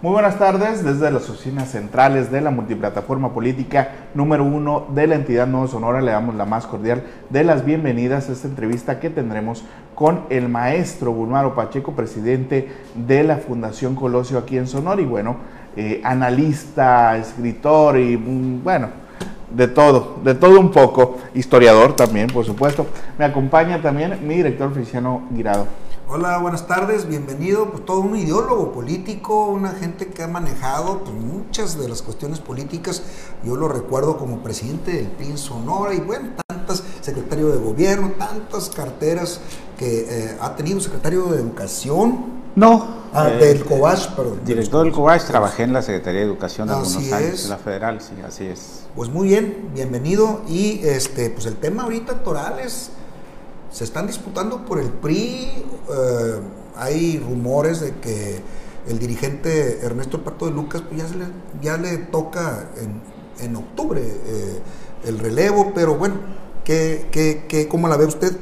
Muy buenas tardes desde las oficinas centrales de la multiplataforma política número uno de la entidad Nuevo Sonora. Le damos la más cordial de las bienvenidas a esta entrevista que tendremos con el maestro Bulmaro Pacheco, presidente de la Fundación Colosio aquí en Sonora y bueno, eh, analista, escritor y mm, bueno, de todo, de todo un poco, historiador también, por supuesto. Me acompaña también mi director Feliciano Guirado. Hola, buenas tardes, bienvenido. Pues todo un ideólogo político, una gente que ha manejado pues, muchas de las cuestiones políticas. Yo lo recuerdo como presidente del PIN Sonora y bueno, tantas, secretario de gobierno, tantas carteras que eh, ha tenido, secretario de educación. No. Ah, eh, del COBAS, perdón. Director del COBAS, trabajé en la Secretaría de Educación de algunos años, en la federal, sí, así es. Pues muy bien, bienvenido. Y este, pues el tema ahorita electoral es se están disputando por el PRI. Eh, hay rumores de que el dirigente Ernesto Pato de Lucas pues ya, le, toca en, octubre eh, el relevo, pero bueno, ¿qué, qué, qué, ¿cómo la ve usted?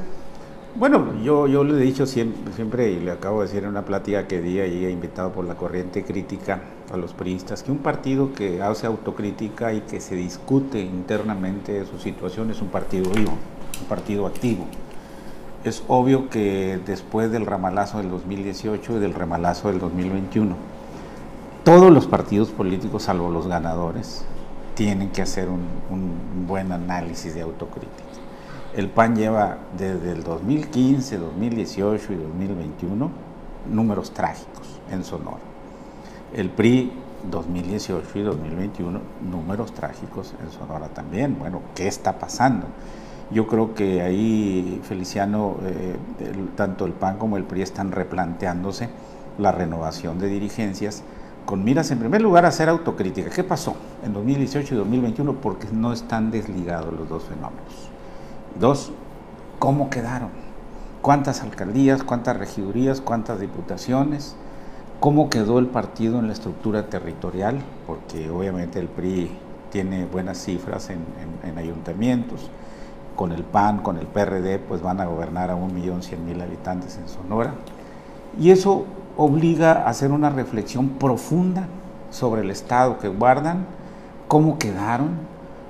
Bueno, yo, yo le he dicho siempre, siempre, y le acabo de decir en una plática que di ahí, invitado por la corriente crítica a los priistas, que un partido que hace autocrítica y que se discute internamente su situación es un partido vivo, un partido activo es obvio que después del ramalazo del 2018 y del ramalazo del 2021, todos los partidos políticos, salvo los ganadores, tienen que hacer un, buen análisis de autocrítica. El PAN lleva desde el 2015, 2018 y 2021 números trágicos en Sonora. El PRI 2018 y 2021 números trágicos en Sonora también. Bueno, ¿qué está pasando? Yo creo que ahí, Feliciano, eh, tanto el PAN como el PRI están replanteándose la renovación de dirigencias con miras en primer lugar a hacer autocrítica. ¿Qué pasó en 2018 y 2021? Porque no están desligados los dos fenómenos. Dos, ¿cómo quedaron? ¿Cuántas alcaldías, cuántas regidurías, cuántas diputaciones? ¿Cómo quedó el partido en la estructura territorial? Porque obviamente el PRI tiene buenas cifras en ayuntamientos con el PAN, con el PRD, pues van a gobernar a 1.100.000 habitantes en Sonora. Y eso obliga a hacer una reflexión profunda sobre el estado que guardan, cómo quedaron,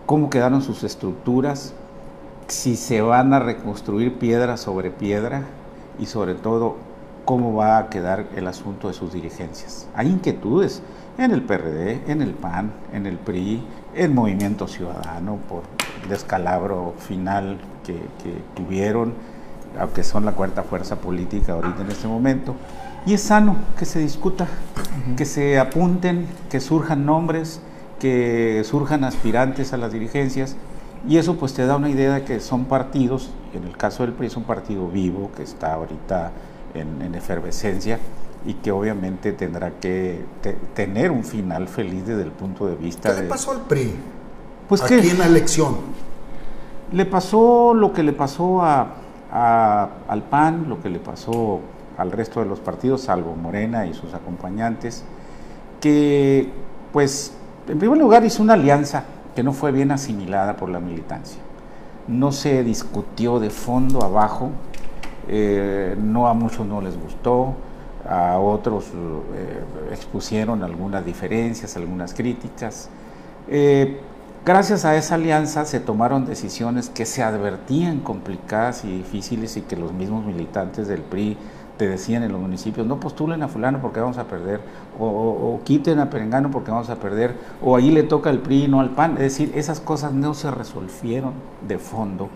cómo quedaron sus estructuras, si se van a reconstruir piedra sobre piedra y sobre todo cómo va a quedar el asunto de sus dirigencias. Hay inquietudes en el PRD, en el PAN, en el PRI, en Movimiento Ciudadano por descalabro final que, tuvieron, aunque son la cuarta fuerza política ahorita en este momento. Y es sano que se discuta, que se apunten, que surjan nombres, que surjan aspirantes a las dirigencias. Y eso pues te da una idea de que son partidos, en el caso del PRI es un partido vivo que está ahorita en, efervescencia y que obviamente tendrá que tener un final feliz desde el punto de vista ¿Qué le pasó al PRI? Pues aquí en la elección. Le pasó lo que le pasó a, al PAN, lo que le pasó al resto de los partidos, salvo Morena y sus acompañantes, que pues en primer lugar hizo una alianza que no fue bien asimilada por la militancia. No se discutió de fondo abajo, eh, no a muchos no les gustó, a otros eh, expusieron algunas diferencias, algunas críticas. Eh, Gracias a esa alianza se tomaron decisiones que se advertían complicadas y difíciles y que los mismos militantes del PRI te decían en los municipios, no postulen a fulano porque vamos a perder, o, quiten a Perengano porque vamos a perder, o ahí le toca al PRI y no al PAN. Es decir, esas cosas no se resolvieron de fondo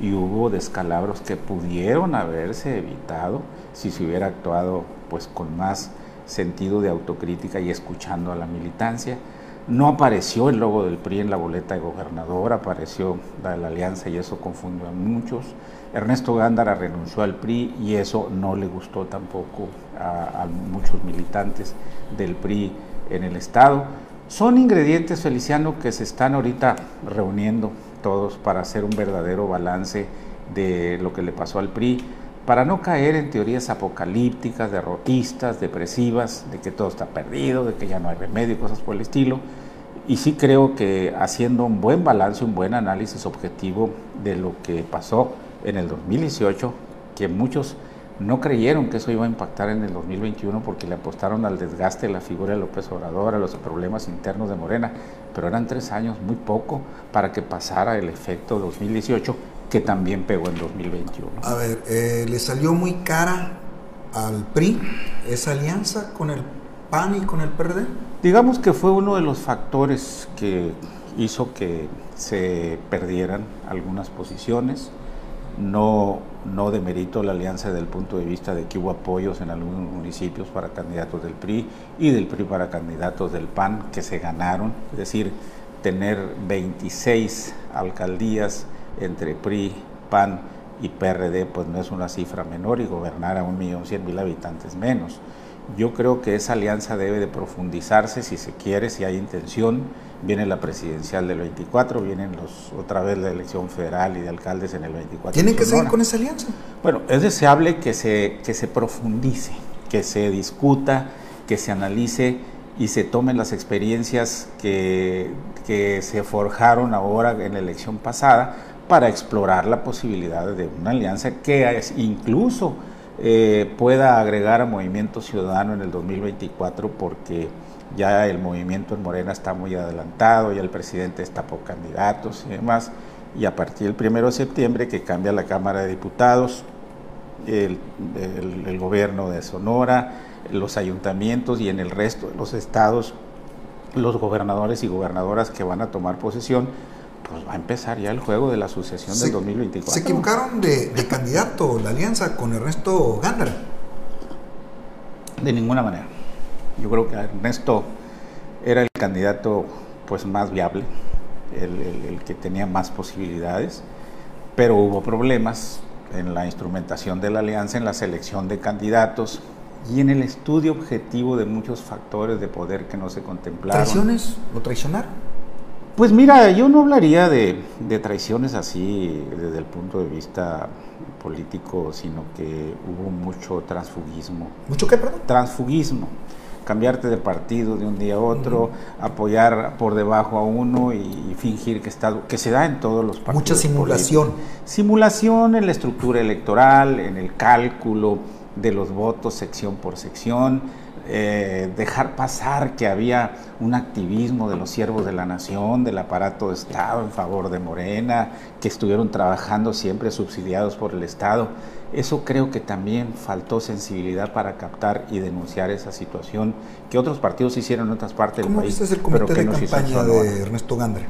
y hubo descalabros que pudieron haberse evitado si se hubiera actuado pues con más sentido de autocrítica y escuchando a la militancia. No apareció el logo del PRI en la boleta de gobernador, apareció la, la alianza y eso confundió a muchos. Ernesto Gándara renunció al PRI y eso no le gustó tampoco a, muchos militantes del PRI en el Estado. Son ingredientes, Feliciano, que se están ahorita reuniendo todos para hacer un verdadero balance de lo que le pasó al PRI, para no caer en teorías apocalípticas, derrotistas, depresivas, de que todo está perdido, de que ya no hay remedio, cosas por el estilo. Y sí creo que haciendo un buen balance, un buen análisis objetivo de lo que pasó en el 2018, que muchos no creyeron que eso iba a impactar en el 2021 porque le apostaron al desgaste de la figura de López Obrador, a los problemas internos de Morena, pero eran tres años muy poco para que pasara el efecto 2018 que también pegó en 2021. A ver, eh, ¿le salió muy cara al PRI esa alianza con el PAN y con el PRD? Digamos que fue uno de los factores que hizo que se perdieran algunas posiciones no, no demerito la alianza desde el punto de vista de que hubo apoyos en algunos municipios para candidatos del PRI y del PRI para candidatos del PAN que se ganaron, es decir, tener 26 alcaldías entre PRI, PAN y PRD, pues no es una cifra menor y gobernar a un millón cien mil habitantes menos. Yo creo que esa alianza debe de profundizarse si se quiere, si hay intención. Viene la presidencial del 24, vienen los, otra vez la elección federal y de alcaldes en el 24. ¿Tienen que seguir con esa alianza? Bueno, es deseable que se, que se profundice, que se discuta, que se analice y se tomen las experiencias que, que se forjaron ahora en la elección pasada para explorar la posibilidad de una alianza que incluso eh, pueda agregar a Movimiento Ciudadano en el 2024 porque ya el movimiento en Morena está muy adelantado, ya el presidente está por candidatos y demás, y a partir del 1 de septiembre que cambia la Cámara de Diputados, el, el gobierno de Sonora, los ayuntamientos y en el resto de los estados, los gobernadores y gobernadoras que van a tomar posesión, pues va a empezar ya el juego de la sucesión del 2024. ¿Se equivocaron de, candidato la alianza con Ernesto Gándara? De ninguna manera. Yo creo que Ernesto era el candidato pues más viable, el, el que tenía más posibilidades, pero hubo problemas en la instrumentación de la alianza, en la selección de candidatos y en el estudio objetivo de muchos factores de poder que no se contemplaron. ¿Traiciones? ¿Lo traicionaron? Pues mira, yo no hablaría de, traiciones así desde el punto de vista político, sino que hubo mucho transfugismo. ¿Mucho qué, perdón? Transfugismo. Cambiarte de partido de un día a otro, apoyar por debajo a uno y, fingir que está, que se da en todos los partidos. Mucha simulación. Simulación en la estructura electoral, en el cálculo de los votos sección por sección eh, dejar pasar que había un activismo de los siervos de la nación, del aparato de Estado en favor de Morena, que estuvieron trabajando siempre subsidiados por el Estado. Eso creo que también faltó sensibilidad para captar y denunciar esa situación que otros partidos hicieron en otras partes del país. ¿Cómo es el comité pero que de campaña de Ernesto Gandre?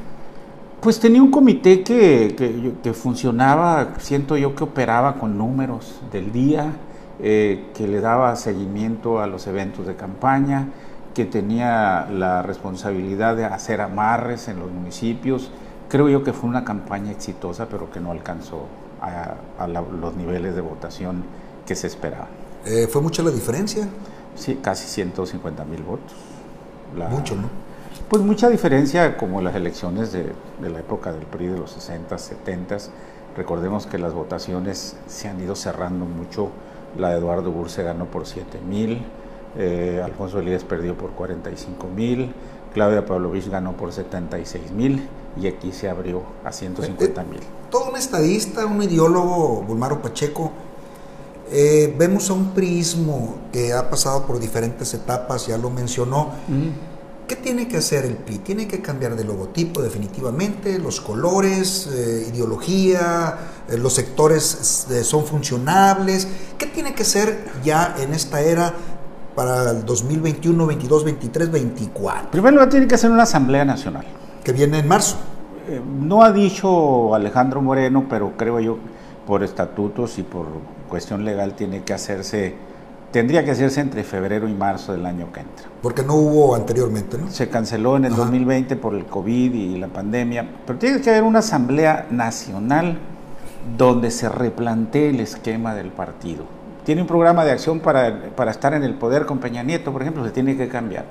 Pues tenía un comité que, que, que funcionaba, siento yo que operaba con números del día, eh, que le daba seguimiento a los eventos de campaña, que tenía la responsabilidad de hacer amarres en los municipios. Creo yo que fue una campaña exitosa, pero que no alcanzó a, los niveles de votación que se esperaban. Eh, ¿Fue mucha la diferencia? Sí, casi 150 mil votos. Mucho, ¿no? Pues mucha diferencia como las elecciones de, de, la época del PRI de los 60, 70. Recordemos que las votaciones se han ido cerrando mucho la de Eduardo Burse ganó por 7 mil, eh, Alfonso Elías perdió por 45 mil, Claudia Pavlovich ganó por 76 mil y aquí se abrió a 150 mil. todo un estadista, un ideólogo, Bulmaro Pacheco, eh, vemos a un prismo que ha pasado por diferentes etapas, ya lo mencionó. ¿Qué tiene que hacer el PRI? Tiene que cambiar de logotipo definitivamente, los colores, eh, ideología, eh, los sectores eh, son funcionables. ¿Qué tiene que ser ya en esta era para el 2021, 22, 23, 24? Primero tiene que hacer una Asamblea Nacional. Que viene en marzo. no ha dicho Alejandro Moreno, pero creo yo por estatutos y por cuestión legal tiene que hacerse tendría que hacerse entre febrero y marzo del año que entra. Porque no hubo anteriormente, ¿no? Se canceló en el 2020 por el COVID y la pandemia, pero tiene que haber una asamblea nacional donde se replantee el esquema del partido. Tiene un programa de acción para, para estar en el poder con Peña Nieto, por ejemplo, se tiene que cambiar.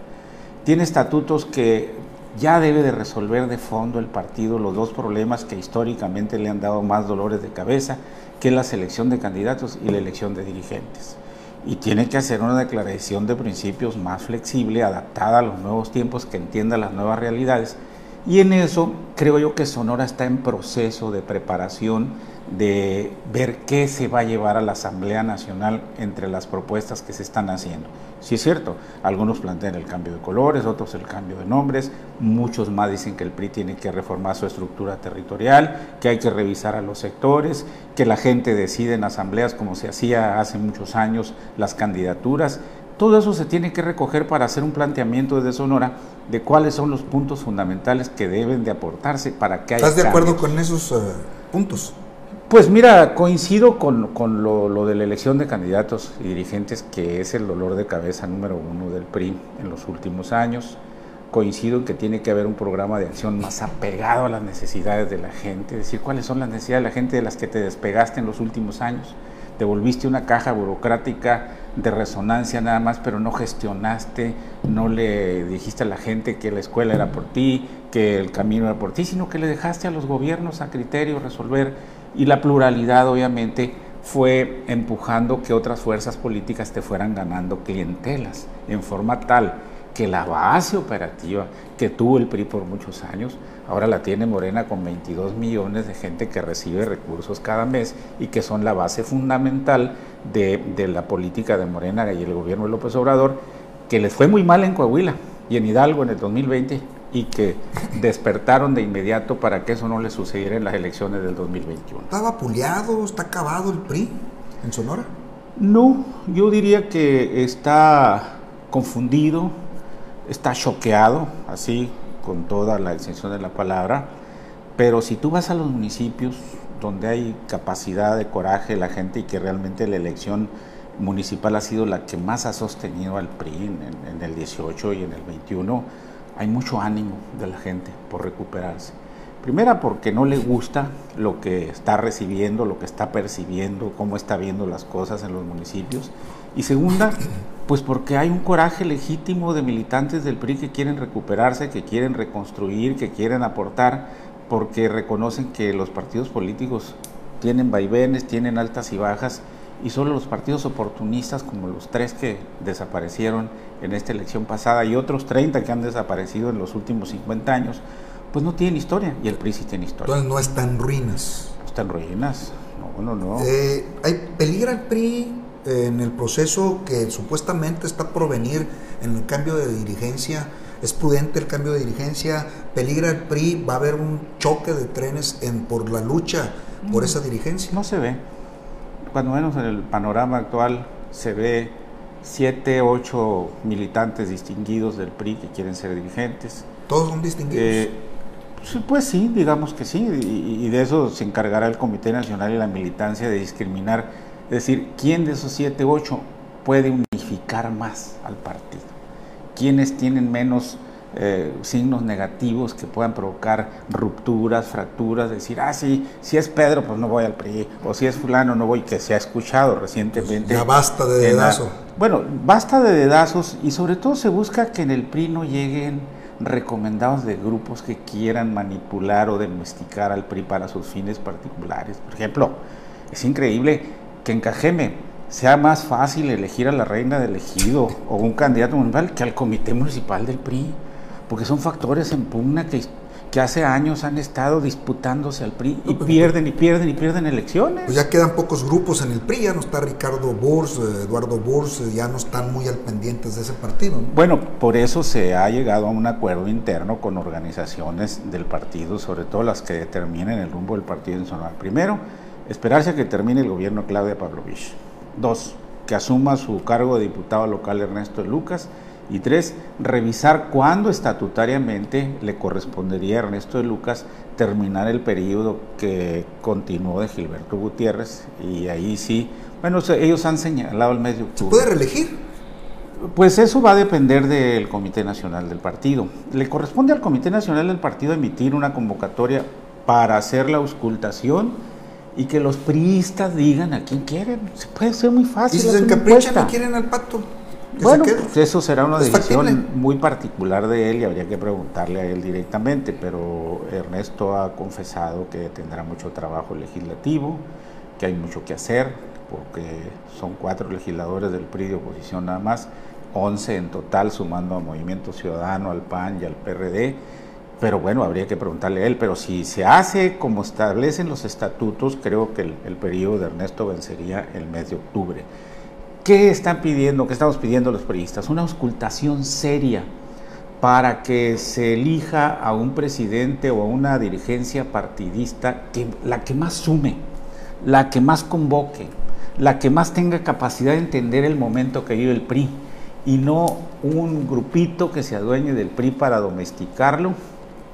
Tiene estatutos que ya debe de resolver de fondo el partido los dos problemas que históricamente le han dado más dolores de cabeza, que es la selección de candidatos y la elección de dirigentes y tiene que hacer una declaración de principios más flexible, adaptada a los nuevos tiempos, que entienda las nuevas realidades. Y en eso creo yo que Sonora está en proceso de preparación de ver qué se va a llevar a la Asamblea Nacional entre las propuestas que se están haciendo. Sí es cierto, algunos plantean el cambio de colores, otros el cambio de nombres, muchos más dicen que el PRI tiene que reformar su estructura territorial, que hay que revisar a los sectores, que la gente decide en asambleas como se hacía hace muchos años las candidaturas. Todo eso se tiene que recoger para hacer un planteamiento desde Sonora de cuáles son los puntos fundamentales que deben de aportarse para que haya ¿Estás de acuerdo con esos uh, puntos? Pues mira, coincido con, con lo, lo, de la elección de candidatos y dirigentes, que es el dolor de cabeza número uno del PRI en los últimos años. Coincido en que tiene que haber un programa de acción más apegado a las necesidades de la gente, es decir, cuáles son las necesidades de la gente de las que te despegaste en los últimos años. Te volviste una caja burocrática de resonancia nada más, pero no gestionaste, no le dijiste a la gente que la escuela era por ti, que el camino era por ti, sino que le dejaste a los gobiernos a criterio resolver. Y la pluralidad obviamente fue empujando que otras fuerzas políticas te fueran ganando clientelas en forma tal que la base operativa que tuvo el PRI por muchos años, ahora la tiene Morena con 22 millones de gente que recibe recursos cada mes y que son la base fundamental de, de la política de Morena y el gobierno de López Obrador, que les fue muy mal en Coahuila y en Hidalgo en el 2020 y que despertaron de inmediato para que eso no le sucediera en las elecciones del 2021. ¿Está vapuleado, está acabado el PRI en Sonora? No, yo diría que está confundido, está choqueado, así con toda la extensión de la palabra, pero si tú vas a los municipios donde hay capacidad de coraje la gente y que realmente la elección municipal ha sido la que más ha sostenido al PRI en, en el 18 y en el 21, hay mucho ánimo de la gente por recuperarse. Primera porque no le gusta lo que está recibiendo, lo que está percibiendo, cómo está viendo las cosas en los municipios. Y segunda, pues porque hay un coraje legítimo de militantes del PRI que quieren recuperarse, que quieren reconstruir, que quieren aportar, porque reconocen que los partidos políticos tienen vaivenes, tienen altas y bajas, y solo los partidos oportunistas, como los tres que desaparecieron en esta elección pasada y otros 30 que han desaparecido en los últimos 50 años, pues no tienen historia y el PRI sí tiene historia. Entonces no está en ruinas. No está en ruinas, no, no, no. Eh, ¿hay, ¿Peligra el PRI en el proceso que supuestamente está por venir en el cambio de dirigencia? ¿Es prudente el cambio de dirigencia? ¿Peligra el PRI? ¿Va a haber un choque de trenes en, por la lucha por esa dirigencia? No se ve. Cuando menos en el panorama actual se ve siete, ocho militantes distinguidos del PRI que quieren ser dirigentes. ¿Todos son distinguidos? Eh, pues sí, digamos que sí, y, y, de eso se encargará el Comité Nacional y la militancia de discriminar, es decir, quién de esos siete, ocho puede unificar más al partido, quiénes tienen menos eh, signos negativos que puedan provocar rupturas, fracturas, decir, ah, sí, si es Pedro, pues no voy al PRI, o si es fulano, no voy, que se ha escuchado recientemente. Pues ya basta de dedazo. bueno, basta de dedazos y sobre todo se busca que en el PRI no lleguen recomendados de grupos que quieran manipular o domesticar al PRI para sus fines particulares. Por ejemplo, es increíble que en Cajeme sea más fácil elegir a la reina del ejido o un candidato municipal que al comité municipal del PRI, porque son factores en pugna que, que hace años han estado disputándose al PRI y pierden y pierden y pierden elecciones. Pues ya quedan pocos grupos en el PRI, ya no está Ricardo Burs, Eduardo Burs, ya no están muy al pendientes de ese partido. ¿no? Bueno, por eso se ha llegado a un acuerdo interno con organizaciones del partido, sobre todo las que determinen el rumbo del partido en Sonora. Primero, esperarse a que termine el gobierno Claudia Pavlovich. Dos, que asuma su cargo de diputado local Ernesto Lucas. Y tres, revisar cuándo estatutariamente le correspondería a Ernesto de Lucas terminar el periodo que continuó de Gilberto Gutiérrez. Y ahí sí, bueno, ellos han señalado el mes de octubre. ¿Se puede reelegir? Pues eso va a depender del Comité Nacional del Partido. Le corresponde al Comité Nacional del Partido emitir una convocatoria para hacer la auscultación y que los priistas digan a quién quieren. Se puede ser muy fácil. ¿Y si se encaprichan y quieren al pacto? Bueno, pues eso será una decisión factible? muy particular de él y habría que preguntarle a él directamente, pero Ernesto ha confesado que tendrá mucho trabajo legislativo, que hay mucho que hacer, porque son cuatro legisladores del PRI de oposición nada más, 11 en total, sumando a Movimiento Ciudadano, al PAN y al PRD, pero bueno, habría que preguntarle a él. Pero si se hace como establecen los estatutos, creo que el, el periodo de Ernesto vencería el mes de octubre. ¿Qué están pidiendo, qué estamos pidiendo los periodistas? Una auscultación seria para que se elija a un presidente o a una dirigencia partidista que la que más sume, la que más convoque, la que más tenga capacidad de entender el momento que vive el PRI y no un grupito que se adueñe del PRI para domesticarlo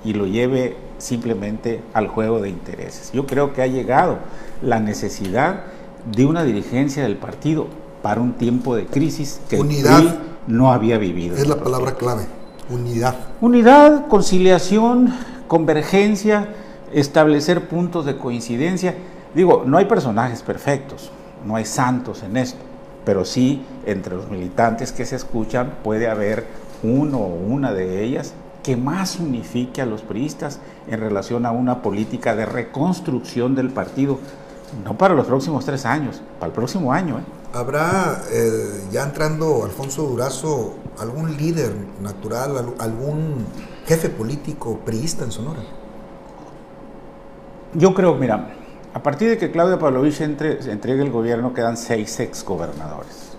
y lo lleve simplemente al juego de intereses. Yo creo que ha llegado la necesidad de una dirigencia del partido para un tiempo de crisis que Unidad. el no había vivido. Es la palabra clave, unidad. Unidad, conciliación, convergencia, establecer puntos de coincidencia. Digo, no hay personajes perfectos, no hay santos en esto, pero sí entre los militantes que se escuchan puede haber uno o una de ellas que más unifique a los priistas en relación a una política de reconstrucción del partido, no para los próximos tres años, para el próximo año. ¿eh? ¿Habrá, eh, ya entrando Alfonso Durazo, algún líder natural, al- algún jefe político priista en Sonora? Yo creo, mira, a partir de que Claudia Pavlovich entre, se entregue el gobierno, quedan seis exgobernadores.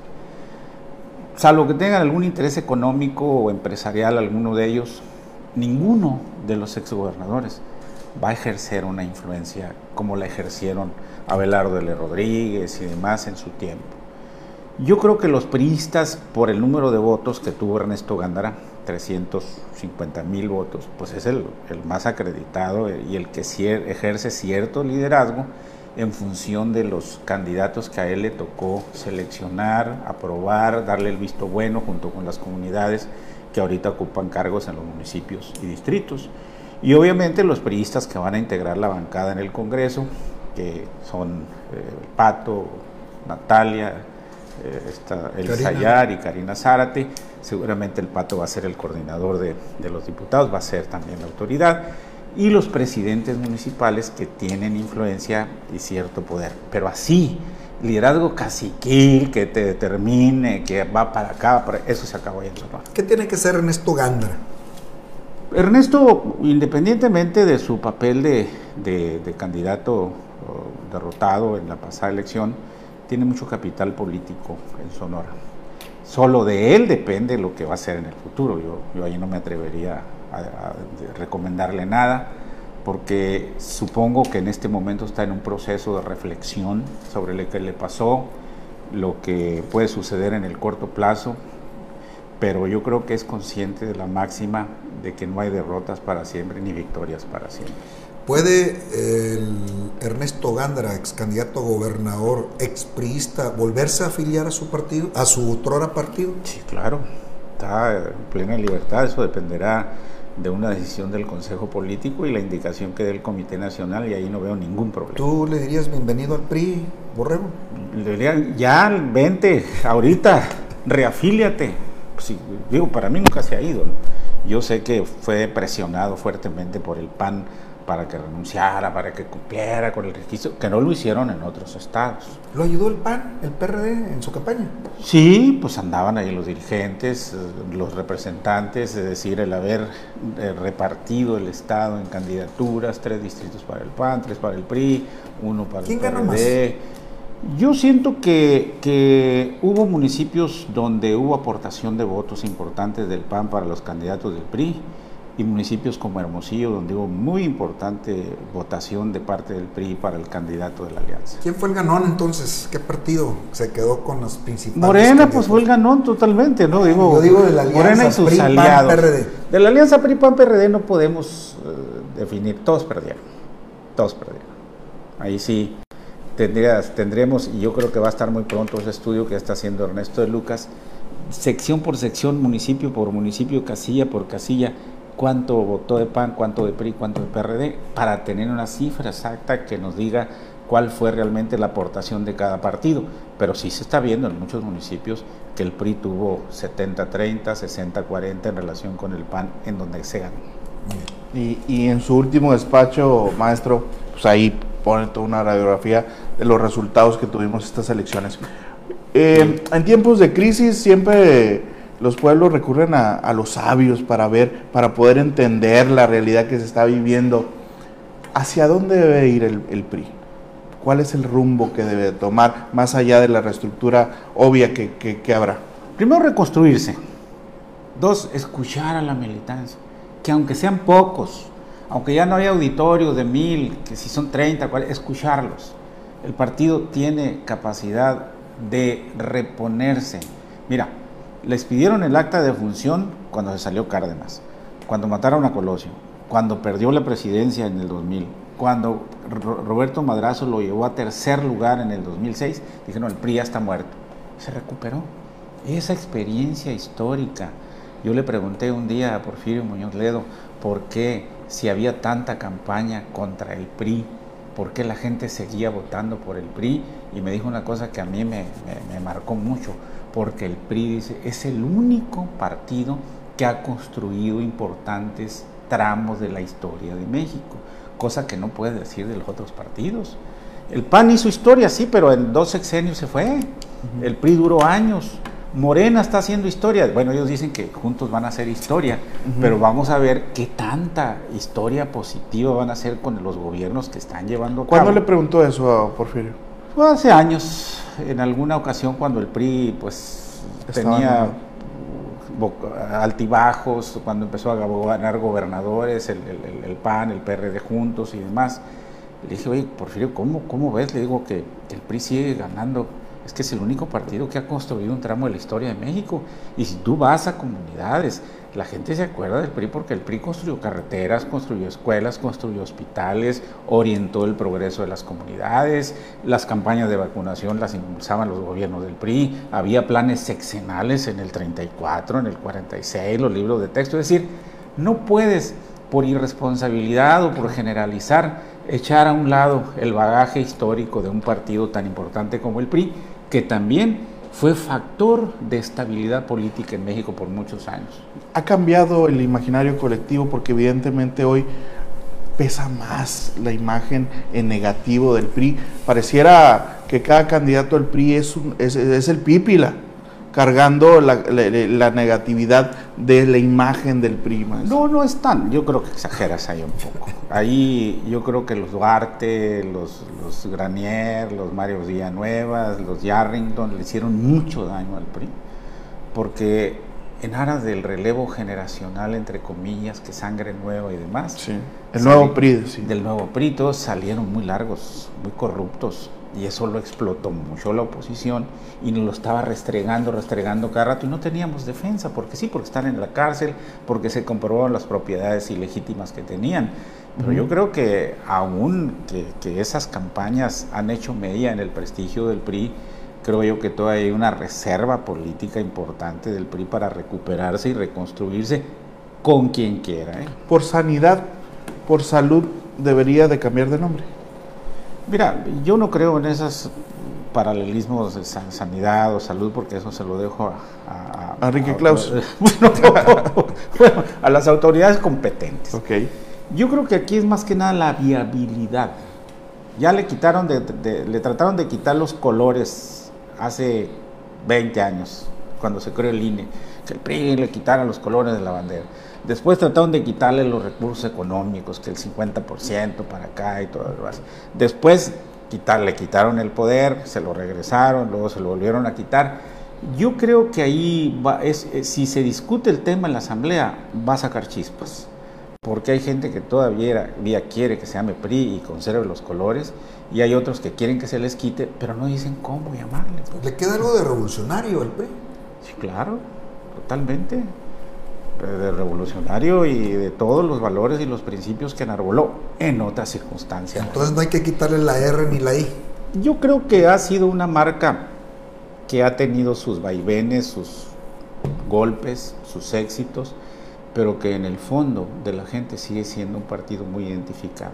Salvo que tengan algún interés económico o empresarial, alguno de ellos, ninguno de los exgobernadores va a ejercer una influencia como la ejercieron Abelardo L. Rodríguez y demás en su tiempo. Yo creo que los priistas, por el número de votos que tuvo Ernesto Gándara, 350 mil votos, pues es el, el más acreditado y el que ejerce cierto liderazgo en función de los candidatos que a él le tocó seleccionar, aprobar, darle el visto bueno junto con las comunidades que ahorita ocupan cargos en los municipios y distritos. Y obviamente los priistas que van a integrar la bancada en el Congreso, que son eh, Pato, Natalia, eh, está el Karina. Sayar y Karina Zárate. Seguramente el Pato va a ser el coordinador de, de los diputados, va a ser también la autoridad. Y los presidentes municipales que tienen influencia y cierto poder. Pero así, liderazgo caciquil que te determine, que va para acá, para- eso se acabó ya en Sonora. ¿Qué tiene que ser Ernesto Gándara? Ernesto, independientemente de su papel de, de- de candidato derrotado en la pasada elección, tiene mucho capital político en Sonora. Solo de él depende lo que va a hacer en el futuro. Yo, yo ahí no me atrevería a, a recomendarle nada, porque supongo que en este momento está en un proceso de reflexión sobre lo que le pasó, lo que puede suceder en el corto plazo, pero yo creo que es consciente de la máxima de que no hay derrotas para siempre ni victorias para siempre. ¿Puede el Ernesto Gándara, ex candidato a gobernador, ex priista, volverse a afiliar a su partido, a su otrora partido? Sí, claro, está en plena libertad, eso dependerá de una decisión del Consejo Político y la indicación que dé el Comité Nacional y ahí no veo ningún problema. ¿Tú le dirías bienvenido al PRI, Borrego? Le diría, ya, vente, ahorita, reafíliate. Sí, digo, para mí nunca se ha ido. ¿no? Yo sé que fue presionado fuertemente por el PAN para que renunciara, para que cumpliera con el registro, que no lo hicieron en otros estados. ¿Lo ayudó el PAN, el PRD, en su campaña? Sí, pues andaban ahí los dirigentes, eh, los representantes, es decir, el haber eh, repartido el Estado en candidaturas, tres distritos para el PAN, tres para el PRI, uno para ¿Quién el ganó PRD. Yo siento que, que hubo municipios donde hubo aportación de votos importantes del PAN para los candidatos del PRI y municipios como Hermosillo donde hubo muy importante votación de parte del PRI para el candidato de la alianza. ¿Quién fue el ganón entonces? ¿Qué partido se quedó con las principales? Morena, pues fue el ganón totalmente, ¿no? Digo, Yo digo de la alianza Morena y sus PRI, PAN. PRD. De la alianza PRI-PAN-PRD no podemos eh, definir, todos perdieron, todos perdieron. Ahí sí tendrías, tendremos, y yo creo que va a estar muy pronto ese estudio que está haciendo Ernesto de Lucas, sección por sección, municipio por municipio, casilla por casilla, cuánto votó de PAN, cuánto de PRI, cuánto de PRD, para tener una cifra exacta que nos diga cuál fue realmente la aportación de cada partido. Pero sí se está viendo en muchos municipios que el PRI tuvo 70-30, 60-40 en relación con el PAN, en donde se ganó. Y, en su último despacho, maestro, pues ahí pone toda una radiografía de los resultados que tuvimos estas elecciones. Eh, En tiempos de crisis siempre los pueblos recurren a, los sabios para ver, para poder entender la realidad que se está viviendo. ¿Hacia dónde debe ir el, PRI? ¿Cuál es el rumbo que debe tomar más allá de la reestructura obvia que, que habrá? Primero, reconstruirse. Dos, escuchar a la militancia. Que aunque sean pocos, aunque ya no haya auditorio de mil, que si son 30, escucharlos. El partido tiene capacidad de reponerse. Mira, les pidieron el acta de función cuando se salió Cárdenas, cuando mataron a Colosio, cuando perdió la presidencia en el 2000, cuando Roberto Madrazo lo llevó a tercer lugar en el 2006, dijeron el PRI ya está muerto. Se recuperó. Esa experiencia histórica. Yo le pregunté un día a Porfirio Muñoz Ledo por qué si había tanta campaña contra el PRI, por qué la gente seguía votando por el PRI y me dijo una cosa que a mí me, marcó mucho, porque el PRI dice, es el único partido que ha construido importantes tramos de la historia de México, cosa que no puede decir de los otros partidos. El PAN hizo historia, sí, pero en dos sexenios se fue. El PRI duró años. Morena está haciendo historia. Bueno, ellos dicen que juntos van a hacer historia, pero vamos a ver qué tanta historia positiva van a hacer con los gobiernos que están llevando a cabo. ¿Cuándo le preguntó eso a Porfirio? Fue hace años, en alguna ocasión cuando el PRI pues tenía altibajos, cuando empezó a ganar gobernadores, el, el, PAN, el PRD juntos y demás. Le dije, oye, Porfirio, ¿cómo, ¿cómo ves? Le digo que el PRI sigue ganando es que es el único partido que ha construido un tramo de la historia de México. Y si tú vas a comunidades, la gente se acuerda del PRI porque el PRI construyó carreteras, construyó escuelas, construyó hospitales, orientó el progreso de las comunidades, las campañas de vacunación las impulsaban los gobiernos del PRI, había planes sexenales en el 34, en el 46, los libros de texto. Es decir, no puedes por irresponsabilidad o por generalizar echar a un lado el bagaje histórico de un partido tan importante como el PRI que también fue factor de estabilidad política en México por muchos años. Ha cambiado el imaginario colectivo porque evidentemente hoy pesa más la imagen en negativo del PRI. Pareciera que cada candidato al PRI es, un, es, es el pípila cargando la, negatividad de la imagen del prima. No, no es tan. Yo creo que exageras ahí un poco. Ahí yo creo que los Duarte, los, los Granier, los Mario Villanuevas, los Yarrington le hicieron mucho daño al PRI. Porque en aras del relevo generacional, entre comillas, que sangre nueva y demás. Sí. El nuevo PRI, sí. Del nuevo PRI, todos salieron muy largos, muy corruptos y eso lo explotó mucho la oposición y nos lo estaba restregando, restregando cada rato y no teníamos defensa, porque sí, porque están en la cárcel, porque se comprobaron las propiedades ilegítimas que tenían. Pero yo creo que aún que, esas campañas han hecho media en el prestigio del PRI, creo yo que todavía hay una reserva política importante del PRI para recuperarse y reconstruirse con quien quiera. ¿eh? Por sanidad, por salud, debería de cambiar de nombre. Mira, yo no creo en esos paralelismos de sanidad o salud porque eso se lo dejo a... a, Enrique Claus. bueno, a las autoridades competentes. Okay. Yo creo que aquí es más que nada la viabilidad. Ya le quitaron, de, le trataron de quitar los colores hace 20 años, cuando se creó el INE, que el PRI le quitara los colores de la bandera. Después trataron de quitarle los recursos económicos, que el 50% para acá y todo lo demás. Después le quitaron el poder, se lo regresaron, luego se lo volvieron a quitar. Yo creo que ahí, va, es, eh, si se discute el tema en la Asamblea, va a sacar chispas. Porque hay gente que todavía quiere que se llame PRI y conserve los colores, y hay otros que quieren que se les quite, pero no dicen cómo llamarle. ¿Le queda algo de revolucionario al PRI? Sí, claro, totalmente de revolucionario y de todos los valores y los principios que enarboló en otras circunstancias. Entonces no hay que quitarle la R ni la I. Yo creo que ha sido una marca que ha tenido sus vaivenes, sus golpes, sus éxitos, pero que en el fondo de la gente sigue siendo un partido muy identificado.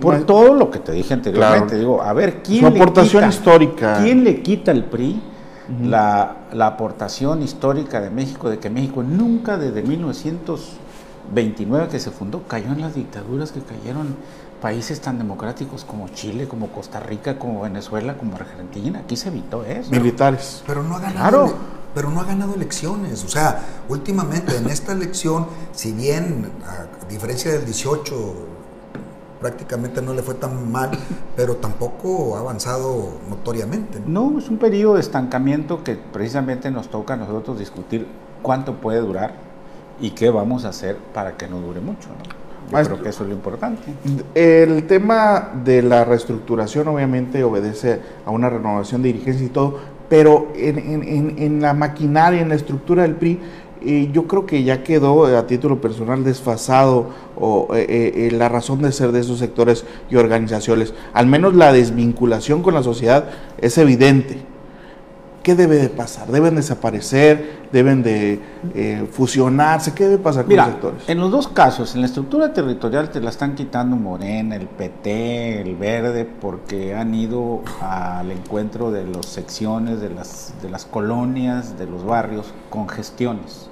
Por todo lo que te dije anteriormente, digo, a ver, ¿quién Su aportación histórica. ¿Quién le quita el PRI? La, aportación histórica de México, de que México nunca desde 1929 que se fundó cayó en las dictaduras que cayeron países tan democráticos como Chile, como Costa Rica, como Venezuela, como Argentina. Aquí se evitó eso. Militares. Pero no ha ganado. pero no ha ganado elecciones. O sea, últimamente en esta elección, si bien a diferencia del 18 prácticamente no le fue tan mal, pero tampoco ha avanzado notoriamente. No, es un periodo de estancamiento que precisamente nos toca a nosotros discutir cuánto puede durar y qué vamos a hacer para que no dure mucho. Yo creo que eso es lo importante. El tema de la reestructuración obviamente obedece a una renovación de dirigencia y todo, pero en, la maquinaria, en la estructura del PRI, eh, yo creo que ya quedó a título personal desfasado o, eh, eh, la razón de ser de esos sectores y organizaciones. Al menos la desvinculación con la sociedad es evidente. ¿Qué debe de pasar? ¿Deben desaparecer? ¿Deben de eh, fusionarse? ¿Qué debe pasar con los sectores? En los dos casos, en la estructura territorial te la están quitando Morena, el PT, el Verde, porque han ido al encuentro de las secciones, de las, de las colonias, de los barrios, con gestiones.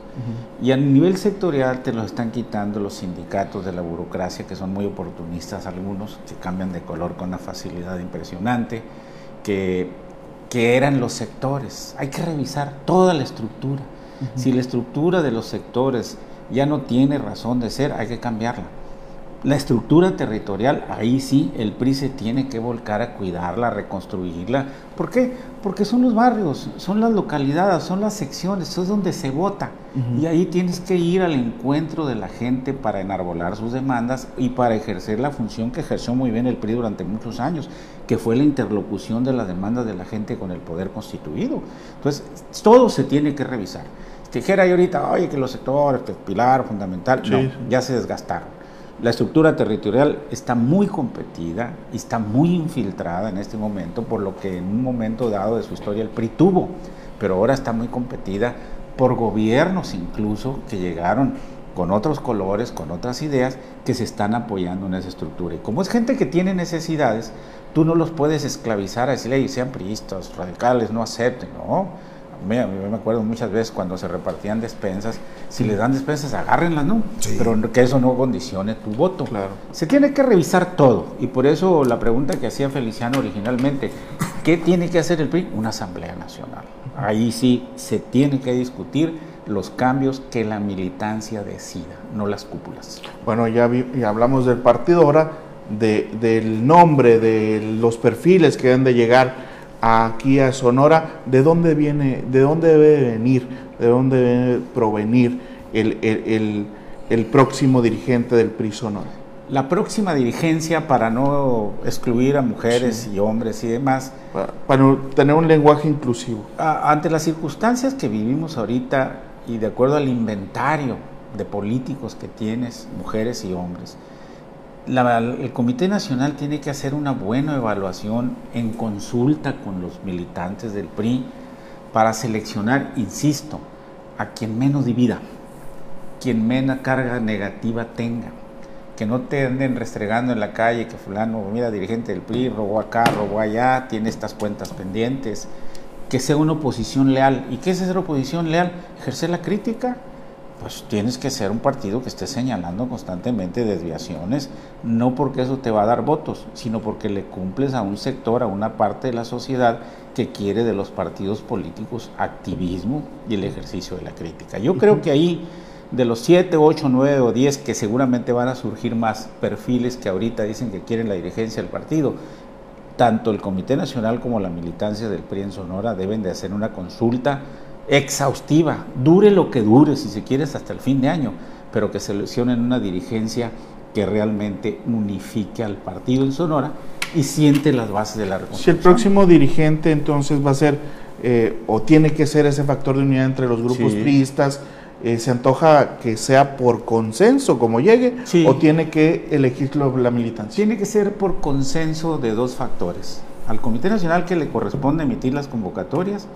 Y a nivel sectorial te lo están quitando los sindicatos de la burocracia, que son muy oportunistas algunos, que cambian de color con una facilidad impresionante, que que eran los sectores. Hay que revisar toda la estructura. Si la estructura de los sectores ya no tiene razón de ser, hay que cambiarla. La estructura territorial, ahí sí, el PRI se tiene que volcar a cuidarla, a reconstruirla. ¿Por qué? Porque son los barrios, son las localidades, son las secciones, eso es donde se vota. Y ahí tienes que ir al encuentro de la gente para enarbolar sus demandas y para ejercer la función que ejerció muy bien el PRI durante muchos años, que fue la interlocución de las demandas de la gente con el poder constituido. Entonces, todo se tiene que revisar. Dijera yo ahorita, oye, que los sectores, que pilar fundamental, no, ya se desgastaron la estructura territorial está muy competida y está muy infiltrada en este momento, por lo que en un momento dado de su historia el PRI tuvo, pero ahora está muy competida por gobiernos incluso que llegaron con otros colores, con otras ideas, que se están apoyando en esa estructura. Y como es gente que tiene necesidades, tú no los puedes esclavizar a decirle, sean priistas, radicales, no acepten, no Yo me acuerdo muchas veces cuando se repartían despensas, si les dan despensas, agárrenlas, ¿no? Pero que eso no condicione tu voto. Claro. Se tiene que revisar todo. Y por eso la pregunta que hacía Feliciano originalmente, ¿qué tiene que hacer el PRI? Una Asamblea Nacional. Ahí sí se tiene que discutir los cambios que la militancia decida, no las cúpulas. Bueno, ya, hablamos del partido, ahora de, del nombre, de los perfiles que deben de llegar aquí a Sonora, ¿de dónde viene, de dónde debe venir, de dónde debe provenir el, próximo dirigente del PRI Sonora? La próxima dirigencia, para no excluir a mujeres y hombres y demás. Para, tener un lenguaje inclusivo. ante las circunstancias que vivimos ahorita y de acuerdo al inventario de políticos que tienes, mujeres y hombres, el Comité Nacional tiene que hacer una buena evaluación en consulta con los militantes del PRI para seleccionar, insisto, a quien menos divida, quien menos carga negativa tenga, que no te anden restregando en la calle que fulano, mira, dirigente del PRI, robó acá, robó allá, tiene estas cuentas pendientes, que sea una oposición leal. ¿Y qué es ser oposición leal? Ejercer la crítica, pues tienes que ser un partido que esté señalando constantemente desviaciones, no porque eso te va a dar votos, sino porque le cumples a un sector, a una parte de la sociedad que quiere de los partidos políticos activismo y el ejercicio de la crítica. Yo creo que ahí, de los 7, 8, 9 o 10 que seguramente van a surgir más perfiles que ahorita dicen que quieren la dirigencia del partido, tanto el Comité Nacional como la militancia del PRI en Sonora deben de hacer una consulta exhaustiva, dure lo que dure, si se quiere, hasta el fin de año, pero que seleccionen una dirigencia que realmente unifique al partido en Sonora y siente las bases de la reconstrucción. Si el próximo dirigente entonces va a ser eh, o tiene que ser ese factor de unidad entre los grupos priistas, eh, ¿se antoja que sea por consenso como llegue o tiene que elegirlo la militancia? Tiene que ser por consenso de dos factores. Al Comité Nacional que le corresponde emitir las convocatorias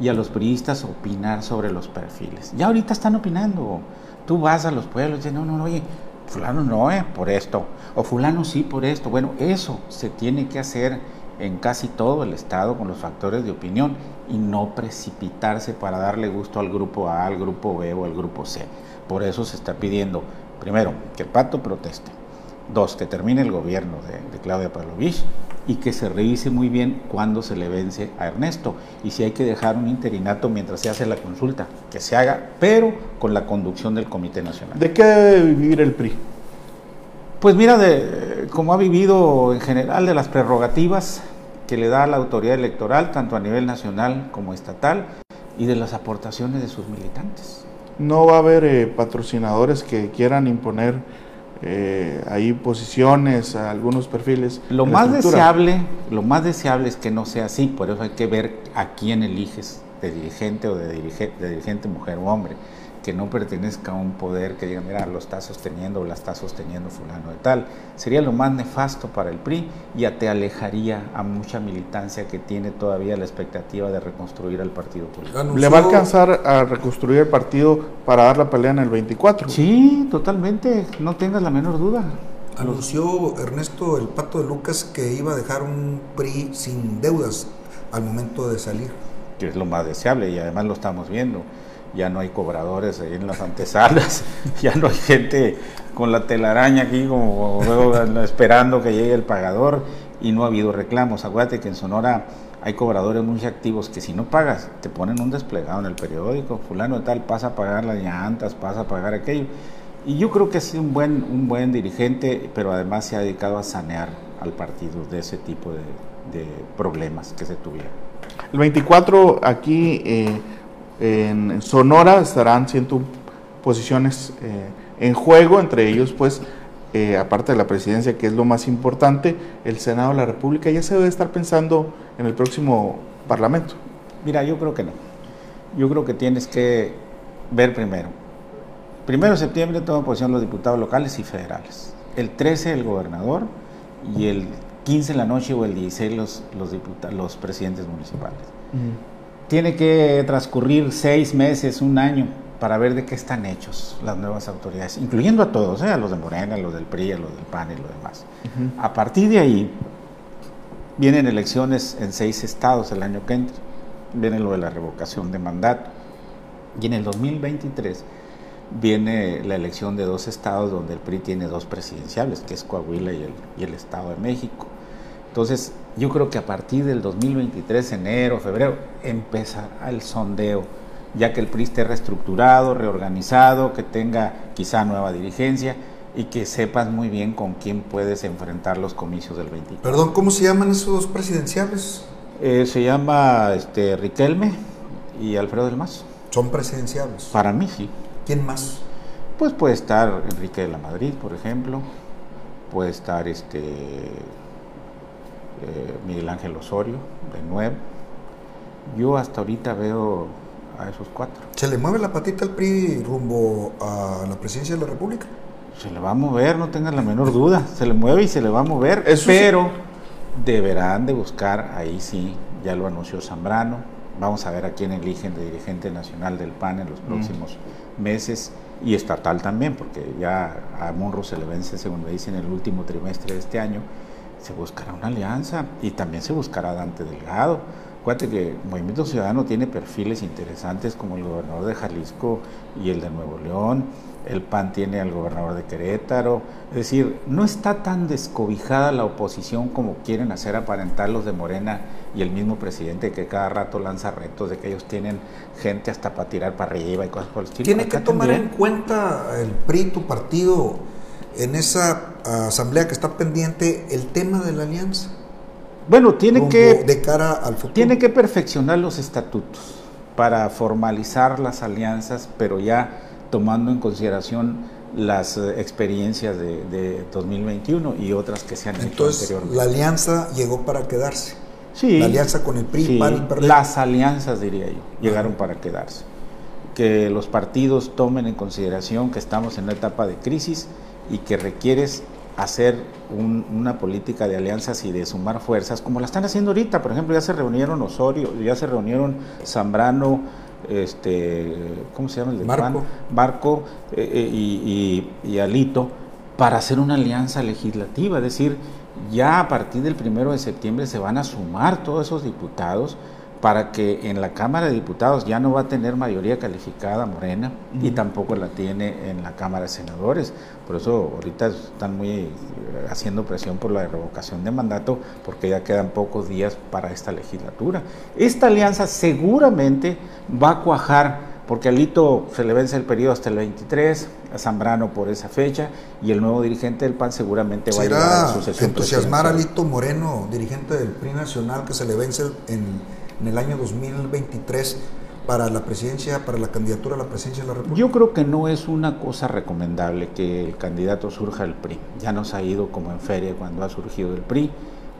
y a los periodistas opinar sobre los perfiles. Ya ahorita están opinando. Tú vas a los pueblos y dices, no, no, no, oye, fulano no, eh, por esto, o fulano sí por esto. Bueno, eso se tiene que hacer en casi todo el Estado con los factores de opinión y no precipitarse para darle gusto al grupo A, al grupo B o al grupo C. Por eso se está pidiendo, primero, que el pato proteste, Dos, que termine el gobierno de, Claudia Pavlovich y que se revise muy bien cuándo se le vence a Ernesto y si hay que dejar un interinato mientras se hace la consulta, que se haga, pero con la conducción del Comité Nacional. ¿De qué debe vivir el PRI? Pues mira, de, como ha vivido en general de las prerrogativas que le da la autoridad electoral, tanto a nivel nacional como estatal, y de las aportaciones de sus militantes. No va a haber eh, patrocinadores que quieran imponer eh, ahí posiciones, algunos perfiles. Lo más deseable, lo más deseable es que no sea así, por eso hay que ver a quién eliges de dirigente o de dirigente, de dirigente mujer o hombre que no pertenezca a un poder que diga, mira, lo está sosteniendo o la está sosteniendo fulano de tal. Sería lo más nefasto para el PRI y ya te alejaría a mucha militancia que tiene todavía la expectativa de reconstruir al partido político. ¿Le va a alcanzar a reconstruir el partido para dar la pelea en el 24? Sí, totalmente, no tengas la menor duda. Anunció Ernesto el Pato de Lucas que iba a dejar un PRI sin deudas al momento de salir. Que es lo más deseable y además lo estamos viendo ya no hay cobradores ahí en las antesalas, ya no hay gente con la telaraña aquí como esperando que llegue el pagador y no ha habido reclamos. Acuérdate que en Sonora hay cobradores muy activos que si no pagas te ponen un desplegado en el periódico, fulano de tal pasa a pagar las llantas, pasa a pagar aquello. Y yo creo que sido un buen, un buen dirigente, pero además se ha dedicado a sanear al partido de ese tipo de, de problemas que se tuvieron. El 24 aquí... Eh, en Sonora estarán 100 posiciones eh, en juego, entre ellos pues eh, aparte de la presidencia que es lo más importante, el Senado de la República ya se debe estar pensando en el próximo Parlamento. Mira, yo creo que no. Yo creo que tienes que ver primero. Primero de septiembre toman posición los diputados locales y federales. El 13 el gobernador y el 15 en la noche o el 16 los, los, los presidentes municipales tiene que transcurrir seis meses, un año, para ver de qué están hechos las nuevas autoridades, incluyendo a todos, ¿eh? a los de Morena, a los del PRI, a los del PAN y lo demás. A partir de ahí, vienen elecciones en seis estados el año que entra, viene lo de la revocación de mandato, y en el 2023 viene la elección de dos estados donde el PRI tiene dos presidenciales, que es Coahuila y el, y el Estado de México. Entonces, yo creo que a partir del 2023, enero, febrero, empezará el sondeo, ya que el PRI esté reestructurado, reorganizado, que tenga quizá nueva dirigencia y que sepas muy bien con quién puedes enfrentar los comicios del 24. Perdón, ¿cómo se llaman esos dos presidenciales? Eh, se llama este, Riquelme y Alfredo del Mazo. ¿Son presidenciales? Para mí sí. ¿Quién más? Pues puede estar Enrique de la Madrid, por ejemplo. Puede estar este eh, Miguel Ángel Osorio, de nuevo. Yo hasta ahorita veo a esos cuatro. ¿Se le mueve la patita al PRI rumbo a la presidencia de la República? Se le va a mover, no tengas la menor duda. Se le mueve y se le va a mover, pero deberán de buscar, ahí sí, ya lo anunció Zambrano. Vamos a ver a quién eligen de dirigente nacional del PAN en los mm. próximos meses y estatal también, porque ya a Monro se le vence, según me dicen, en el último trimestre de este año se buscará una alianza y también se buscará Dante Delgado. Acuérdate que el Movimiento Ciudadano tiene perfiles interesantes como el gobernador de Jalisco y el de Nuevo León, el PAN tiene al gobernador de Querétaro, es decir, no está tan descobijada la oposición como quieren hacer aparentar los de Morena y el mismo presidente que cada rato lanza retos de que ellos tienen gente hasta para tirar para arriba y cosas por el estilo. Tiene que tomar en cuenta el PRI, tu partido, en esa asamblea que está pendiente el tema de la alianza. Bueno, tiene que de cara al futuro. Tiene que perfeccionar los estatutos para formalizar las alianzas, pero ya tomando en consideración las eh, experiencias de, 2021 y otras que se han hecho anteriormente. La alianza llegó para quedarse. Sí. La alianza con el PRI, PAN y Las alianzas, diría yo, llegaron para quedarse. Que los partidos tomen en consideración que estamos en una etapa de crisis y que requieres hacer una política de alianzas y de sumar fuerzas, como la están haciendo ahorita. Por ejemplo, ya se reunieron Osorio, ya se reunieron Zambrano, este, ¿cómo se llama el de Barco, Barco eh, eh, y, Alito, para hacer una alianza legislativa. Es decir, ya a partir del primero de septiembre se van a sumar todos esos diputados para que en la Cámara de Diputados ya no va a tener mayoría calificada Morena y tampoco la tiene en la Cámara de Senadores. Por eso ahorita están muy eh, haciendo presión por la revocación de mandato porque ya quedan pocos días para esta legislatura. Esta alianza seguramente va a cuajar porque a Lito se le vence el periodo hasta el 23, a Zambrano por esa fecha, y el nuevo dirigente del PAN seguramente va a llegar a la sucesión entusiasmar a Lito Moreno, dirigente del PRI nacional, que se le vence en en el año 2023 para la presidencia, para la candidatura a la presidencia de la República? Yo creo que no es una cosa recomendable que el candidato surja el PRI. Ya nos ha ido como en feria cuando ha surgido el PRI.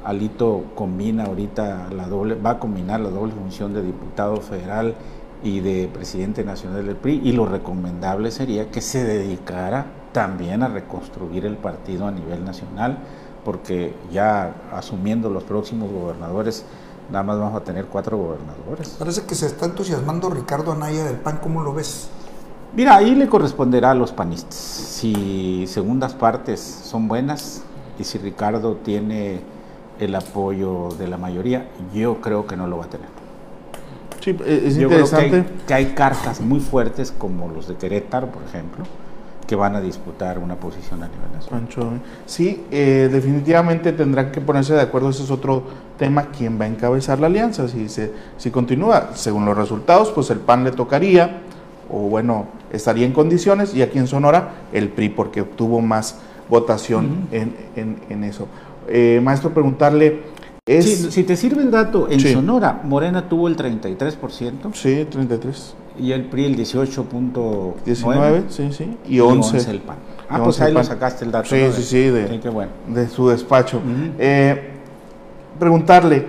Alito combina ahorita la doble, va a combinar la doble función de diputado federal y de presidente nacional del PRI y lo recomendable sería que se dedicara también a reconstruir el partido a nivel nacional porque ya asumiendo los próximos gobernadores nada más vamos a tener cuatro gobernadores. Parece que se está entusiasmando Ricardo Anaya del PAN, ¿cómo lo ves? Mira, ahí le corresponderá a los panistas. Si segundas partes son buenas y si Ricardo tiene el apoyo de la mayoría, yo creo que no lo va a tener. Sí, es interesante. que hay cartas muy fuertes como los de Querétaro, por ejemplo, que van a disputar una posición a nivel nacional. Sí, eh, definitivamente tendrán que ponerse de acuerdo, ese es otro tema, quién va a encabezar la alianza, si, se, si continúa, según los resultados, pues el PAN le tocaría, o bueno, estaría en condiciones, y aquí en Sonora el PRI, porque obtuvo más votación en, en, eso. Eh, maestro, preguntarle... Es... Si, te sirve el dato, en Sonora, Morena tuvo el 33%. Sí, 33 y el PRI el 18.19, sí, sí, y 11, el PAN. Ah, pues ahí lo sacaste el dato. Sí, sí, sí, de, de su despacho. eh, preguntarle,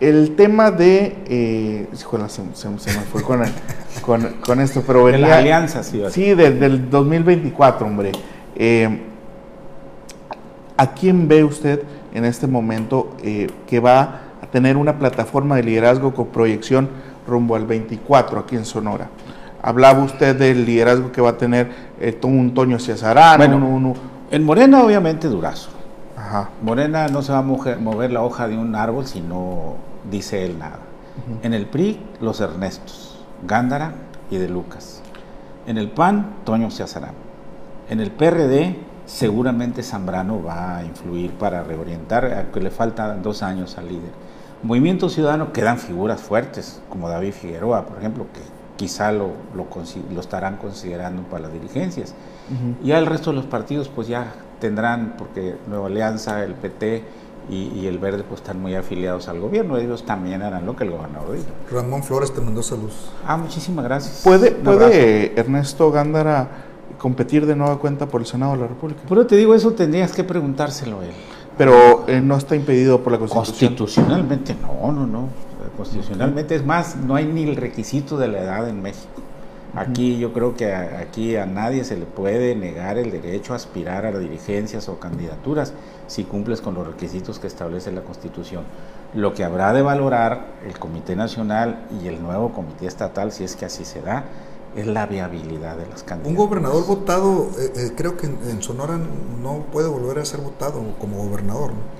el tema de, eh, híjole, se, se, me fue con, con, con, esto, pero venía... De las alianzas, sí. Sí, del, del 2024, hombre. Eh, ¿A quién ve usted en este momento eh, que va a tener una plataforma de liderazgo con proyección rumbo al 24 aquí en Sonora. Hablaba usted del liderazgo que va a tener eh, un Toño Cesarán. Bueno, en Morena obviamente Durazo. Ajá. Morena no se va a mover, la hoja de un árbol si no dice él nada. En el PRI, los Ernestos, Gándara y de Lucas. En el PAN, Toño Cesarán. En el PRD, seguramente Zambrano va a influir para reorientar, aunque le faltan dos años al líder Movimiento Ciudadano quedan figuras fuertes, como David Figueroa, por ejemplo, que quizá lo, lo, estarán considerando para las dirigencias. Y ya el resto de los partidos pues ya tendrán, porque Nueva Alianza, el PT y, el Verde pues están muy afiliados al gobierno, ellos también harán lo que el gobernador diga. Ramón Flores te mandó salud. Ah, muchísimas gracias. ¿Puede, puede Ernesto Gándara competir de nueva cuenta por el Senado de la República? Pero te digo, eso tendrías que preguntárselo a él. Pero eh, no está impedido por la Constitución. Constitucionalmente no, no, no. Constitucionalmente es más, no hay ni el requisito de la edad en México. Aquí yo creo que aquí a nadie se le puede negar el derecho a aspirar a dirigencias o candidaturas si cumples con los requisitos que establece la Constitución. Lo que habrá de valorar el Comité Nacional y el nuevo Comité Estatal, si es que así se da, es la viabilidad de las candidaturas. Un gobernador votado, eh, eh, creo que en, Sonora no puede volver a ser votado como gobernador, ¿no?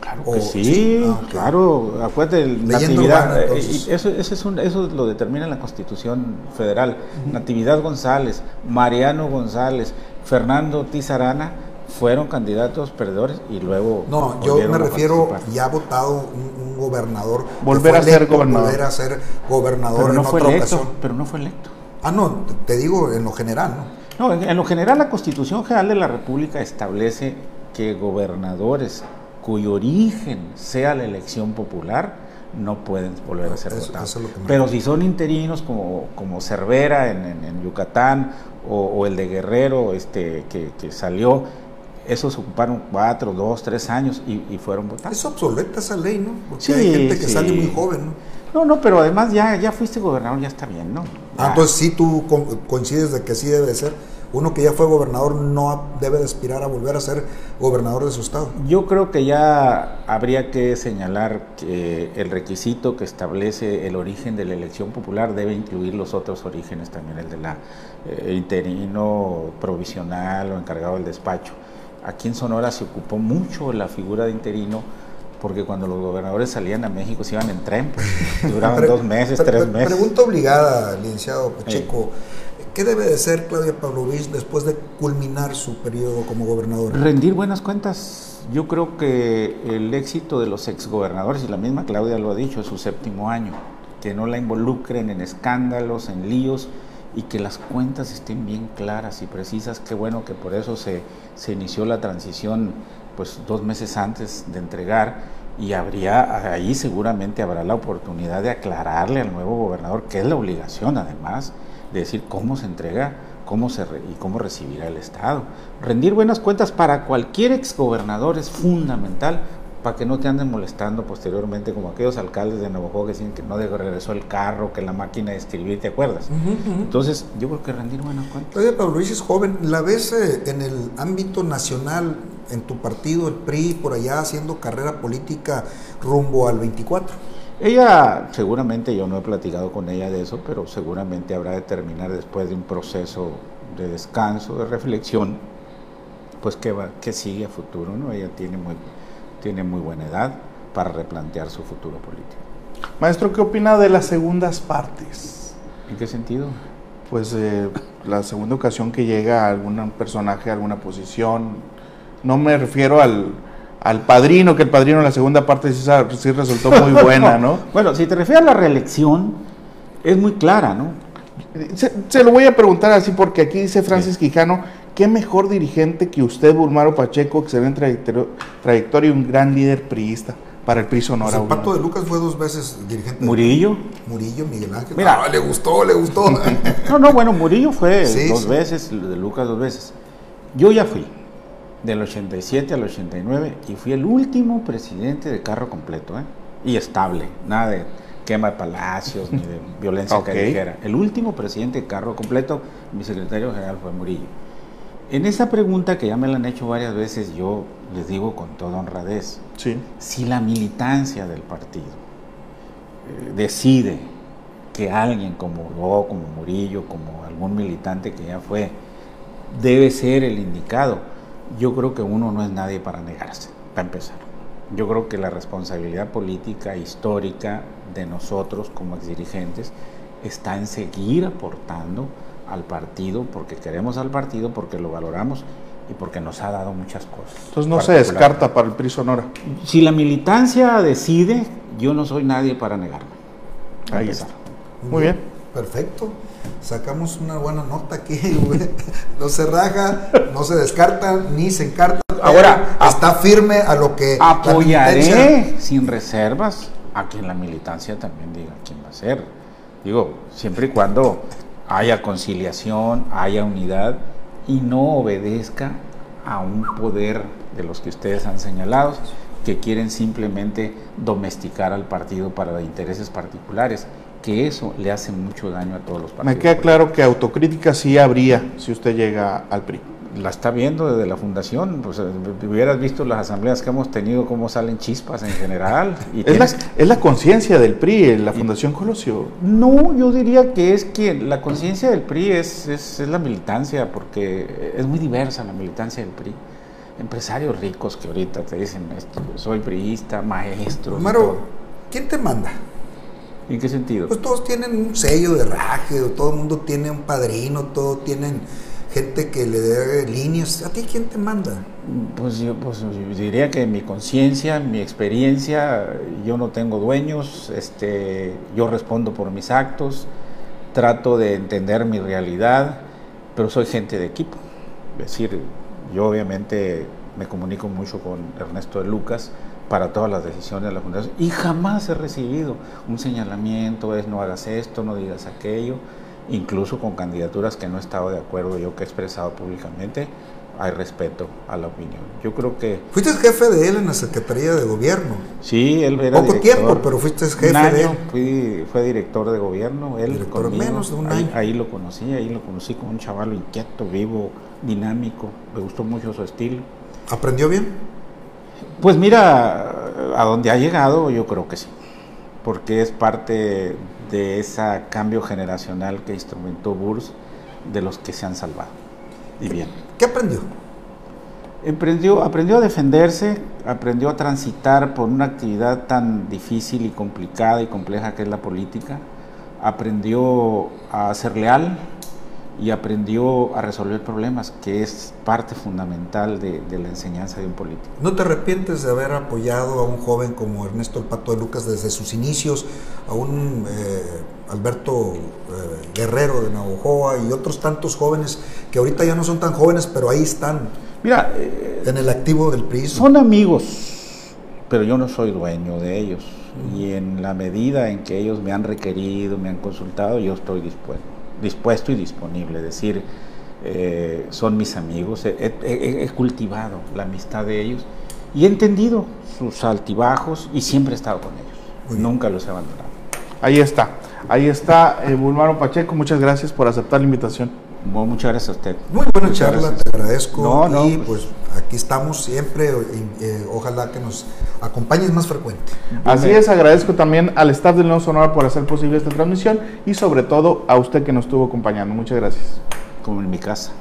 Claro que sí, ah, claro, acuérdate, natividad, eh, eso, eso, es un, eso lo determina la Constitución Federal. Natividad González, Mariano González, Fernando Tizarana fueron candidatos perdedores y luego... No, yo me refiero, ya ha votado un, gobernador. Volver a ser gobernador. Volver a ser gobernador pero no fue electo, Pero no fue electo. Ah, no, te digo en lo general, ¿no? No, en, lo general la Constitución General de la República establece que gobernadores cuyo origen sea la elección popular no pueden volver a ser votados. Pero si son interinos como, como Cervera en, Yucatán o, el de Guerrero este, que, salió, esos ocuparon cuatro, dos, tres años y, fueron votados. Es obsoleta esa ley, ¿no? Porque hay gente que sale muy joven, ¿no? No, no, pero además ya, ya fuiste gobernador, ya está bien, ¿no? Ah, entonces sí tú coincides de que sí debe ser. Uno que ya fue gobernador no debe de aspirar a volver a ser gobernador de su estado. Yo creo que ya habría que señalar que el requisito que establece el origen de la elección popular debe incluir los otros orígenes también, el de la eh, interino provisional o encargado del despacho. Aquí en Sonora se ocupó mucho la figura de interino porque cuando los gobernadores salían a México se iban en tren, pues, duraban dos meses, tres meses. Pregunta obligada, licenciado Pacheco. ¿Qué debe de ser Claudia Pavlovich después de culminar su periodo como gobernador? Rendir buenas cuentas. Yo creo que el éxito de los exgobernadores, y la misma Claudia lo ha dicho, es su séptimo año, que no la involucren en escándalos, en líos, y que las cuentas estén bien claras y precisas. Qué bueno que por eso se, se inició la transición pues dos meses antes de entregar y habría ahí seguramente habrá la oportunidad de aclararle al nuevo gobernador que es la obligación además de decir cómo se entrega cómo se y cómo recibirá el Estado. Rendir buenas cuentas para cualquier exgobernador es fundamental para que no te anden molestando posteriormente como aquellos alcaldes de Navajo que dicen que no regresó el carro, que la máquina de escribir, ¿te acuerdas? Entonces, yo creo que rendir buenas cuentas. Oye, Pablo Luis es joven, ¿la ves eh, en el ámbito nacional, en tu partido, el PRI, por allá haciendo carrera política rumbo al 24? Ella, seguramente, yo no he platicado con ella de eso, pero seguramente habrá de terminar después de un proceso de descanso, de reflexión, pues que, va, que sigue a futuro, ¿no? Ella tiene muy tiene muy buena edad para replantear su futuro político. Maestro, ¿qué opina de las segundas partes? ¿En qué sentido? Pues eh, la segunda ocasión que llega algún personaje a alguna posición, no me refiero al, al padrino, que el padrino en la segunda parte sí, sí resultó muy buena, ¿no? bueno, si te refieres a la reelección, es muy clara, ¿no? Se, se, lo voy a preguntar así porque aquí dice Francis sí. Quijano ¿Qué mejor dirigente que usted, Bulmaro Pacheco, excelente trayectoria y un gran líder priista para el PRI Sonora? El Pato de Lucas fue dos veces dirigente. ¿Murillo? Murillo, Miguel Ángel. Mira, ah, le gustó, le gustó. no, no, bueno, Murillo fue sí, dos sí. veces, de Lucas dos veces. Yo ya fui, del 87 al 89, y fui el último presidente de carro completo, ¿eh? Y estable, nada de quema de palacios ni de violencia okay. callejera. El último presidente de carro completo, mi secretario general fue Murillo. En esa pregunta que ya me la han hecho varias veces, yo les digo con toda honradez, sí. si la militancia del partido eh, decide que alguien como yo, como Murillo, como algún militante que ya fue, debe ser el indicado, yo creo que uno no es nadie para negarse, para empezar. Yo creo que la responsabilidad política histórica de nosotros como exdirigentes está en seguir aportando al partido, porque queremos al partido, porque lo valoramos y porque nos ha dado muchas cosas. Entonces no se descarta para el PRI Sonora. Si la militancia decide, yo no soy nadie para negarme. Ahí está. Muy bien. Perfecto. Sacamos una buena nota aquí. no se raja, no se descarta, ni se encarta. Ahora está firme a lo que apoyaré sin reservas a quien la militancia también diga quién va a ser. Digo, siempre y cuando haya conciliación, haya unidad y no obedezca a un poder de los que ustedes han señalado, que quieren simplemente domesticar al partido para intereses particulares, que eso le hace mucho daño a todos los partidos. Me queda claro que autocrítica sí habría si usted llega al PRI la está viendo desde la fundación, pues eh, hubieras visto las asambleas que hemos tenido, cómo salen chispas en general. Y es, tienes... la, es, la, conciencia del PRI, la Fundación Colosio. No, yo diría que es que la conciencia del PRI es, es, es, la militancia, porque es muy diversa la militancia del PRI. Empresarios ricos que ahorita te dicen, soy priista, maestro. Maro, ¿quién te manda? ¿En qué sentido? Pues todos tienen un sello de raje, todo el mundo tiene un padrino, todos tienen gente que le dé líneas. ¿A ti quién te manda? Pues yo, pues yo diría que mi conciencia, mi experiencia, yo no tengo dueños, este, yo respondo por mis actos, trato de entender mi realidad, pero soy gente de equipo. Es decir, yo obviamente me comunico mucho con Ernesto de Lucas para todas las decisiones de la Fundación y jamás he recibido un señalamiento, es no hagas esto, no digas aquello incluso con candidaturas que no he estado de acuerdo yo que he expresado públicamente, hay respeto a la opinión. Yo creo que... Fuiste jefe de él en la Secretaría de Gobierno. Sí, él era Poco director. tiempo, pero fuiste jefe un año de él. Fui, fue director de gobierno, él Director conmigo, menos de un ahí, año. ahí lo conocí, ahí lo conocí como un chaval inquieto, vivo, dinámico, me gustó mucho su estilo. ¿Aprendió bien? Pues mira, a donde ha llegado yo creo que sí, porque es parte de ese cambio generacional que instrumentó Burs, de los que se han salvado. Y bien. ¿Qué aprendió? Aprendió, aprendió a defenderse, aprendió a transitar por una actividad tan difícil y complicada y compleja que es la política, aprendió a ser leal y aprendió a resolver problemas, que es parte fundamental de, la enseñanza de un político. ¿No te arrepientes de haber apoyado a un joven como Ernesto El Pato de Lucas desde sus inicios, a un eh, Alberto eh, Guerrero de Navojoa y otros tantos jóvenes que ahorita ya no son tan jóvenes, pero ahí están? Mira, eh, en el activo del PRI. Son amigos, pero yo no soy dueño de ellos. Y en la medida en que ellos me han requerido, me han consultado, yo estoy dispuesto, dispuesto y disponible. Es decir, eh, son mis amigos, he, cultivado la amistad de ellos y he entendido sus altibajos y siempre he estado con ellos. Nunca los he abandonado. Ahí está, ahí está eh, Bulmaro Pacheco, muchas gracias por aceptar la invitación muchas gracias a usted. Muy buena charla, te agradezco. y pues, pues, aquí estamos siempre. Eh, ojalá que nos acompañes más frecuente. Así es, agradezco también al staff del Nuevo Sonora por hacer posible esta transmisión y sobre todo a usted que nos estuvo acompañando. Muchas gracias. Como en mi casa.